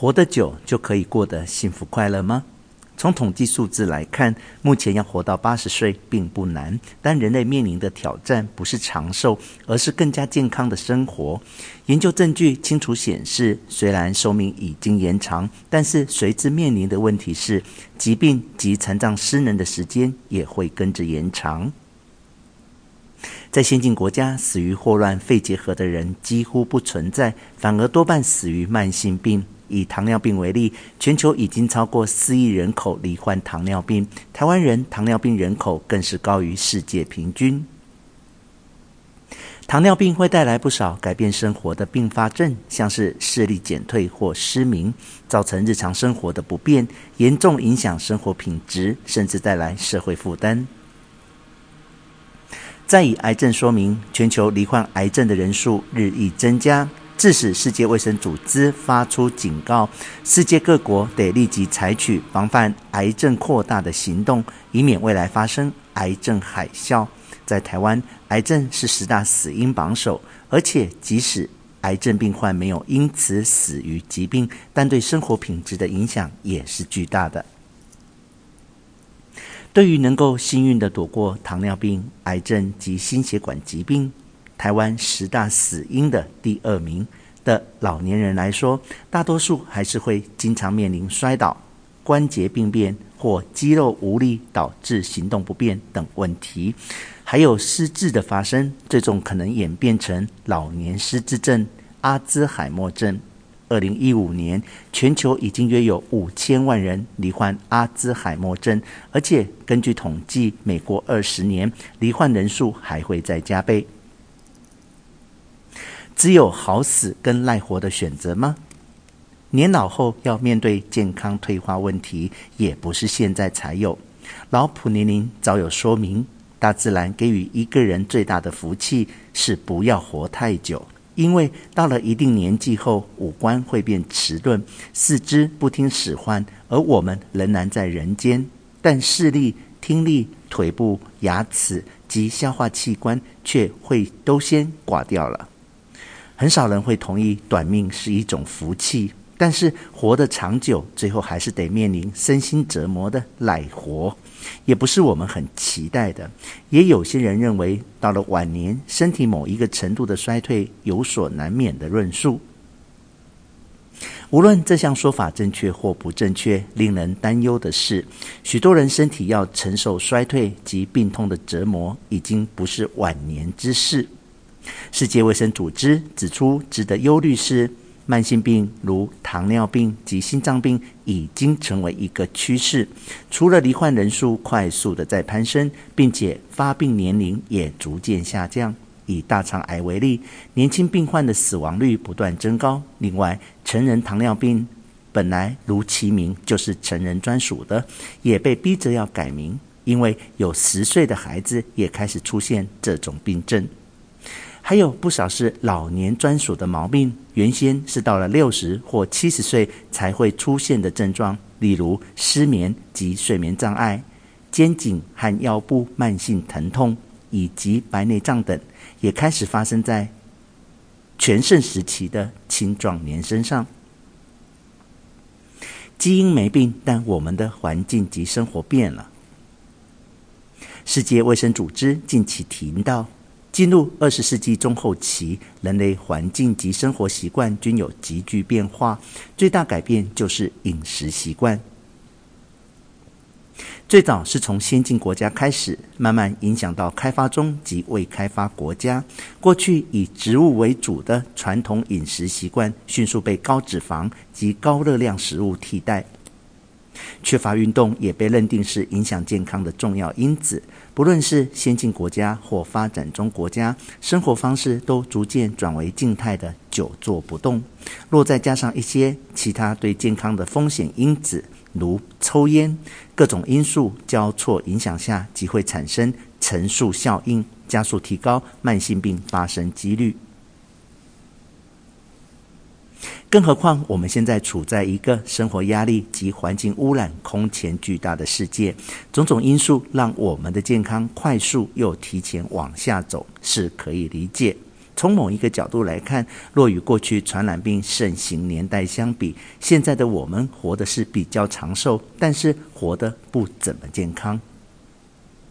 活得久就可以过得幸福快乐吗？从统计数字来看，目前要活到八十岁并不难，但人类面临的挑战不是长寿，而是更加健康的生活。研究证据清楚显示，虽然寿命已经延长，但是随之面临的问题是，疾病及残障失能的时间也会跟着延长。在先进国家，死于霍乱、肺结核的人几乎不存在，反而多半死于慢性病。以糖尿病为例，全球已经超过四亿人口罹患糖尿病，台湾人糖尿病人口更是高于世界平均。糖尿病会带来不少改变生活的并发症，像是视力减退或失明，造成日常生活的不便，严重影响生活品质，甚至带来社会负担。再以癌症说明，全球罹患癌症的人数日益增加。致使世界卫生组织发出警告，世界各国得立即采取防范癌症扩大的行动，以免未来发生癌症海啸。在台湾，癌症是十大死因榜首，而且即使癌症病患没有因此死于疾病，但对生活品质的影响也是巨大的。对于能够幸运地躲过糖尿病、癌症及心血管疾病，台湾十大死因的第二名的老年人来说，大多数还是会经常面临摔倒、关节病变或肌肉无力导致行动不便等问题，还有失智的发生，最终可能演变成老年失智症、阿兹海默症。二零一五年，全球已经约有五千万人罹患阿兹海默症，而且根据统计，每过二十年，罹患人数还会再加倍。只有好死跟赖活的选择吗？年老后要面对健康退化问题，也不是现在才有。老普年龄早有说明，大自然给予一个人最大的福气是不要活太久，因为到了一定年纪后，五官会变迟钝，四肢不听使唤，而我们仍然在人间，但视力、听力、腿部、牙齿及消化器官却会都先挂掉了。很少人会同意短命是一种福气，但是活得长久，最后还是得面临身心折磨的赖活，也不是我们很期待的。也有些人认为，到了晚年，身体某一个程度的衰退有所难免的论述。无论这项说法正确或不正确，令人担忧的是，许多人身体要承受衰退及病痛的折磨，已经不是晚年之事。世界卫生组织指出，值得忧虑是，慢性病如糖尿病及心脏病已经成为一个趋势。除了罹患人数快速的在攀升，并且发病年龄也逐渐下降。以大肠癌为例，年轻病患的死亡率不断增高。另外，成人糖尿病本来如其名就是成人专属的，也被逼着要改名，因为有十岁的孩子也开始出现这种病症。还有不少是老年专属的毛病，原先是到了六十或七十岁才会出现的症状，例如失眠及睡眠障碍、肩颈和腰部慢性疼痛以及白内障等，也开始发生在全盛时期的青壮年身上。基因没病，但我们的环境及生活变了。世界卫生组织近期提到。进入二十世纪中后期，人类环境及生活习惯均有急剧变化，最大改变就是饮食习惯。最早是从先进国家开始，慢慢影响到开发中及未开发国家。过去以植物为主的传统饮食习惯，迅速被高脂肪及高热量食物替代。缺乏运动也被认定是影响健康的重要因子。不论是先进国家或发展中国家，生活方式都逐渐转为静态的久坐不动。若再加上一些其他对健康的风险因子，如抽烟，各种因素交错影响下，即会产生乘数效应，加速提高慢性病发生几率。更何况，我们现在处在一个生活压力及环境污染空前巨大的世界，种种因素让我们的健康快速又提前往下走，是可以理解。从某一个角度来看，若与过去传染病盛行年代相比，现在的我们活的是比较长寿，但是活得不怎么健康。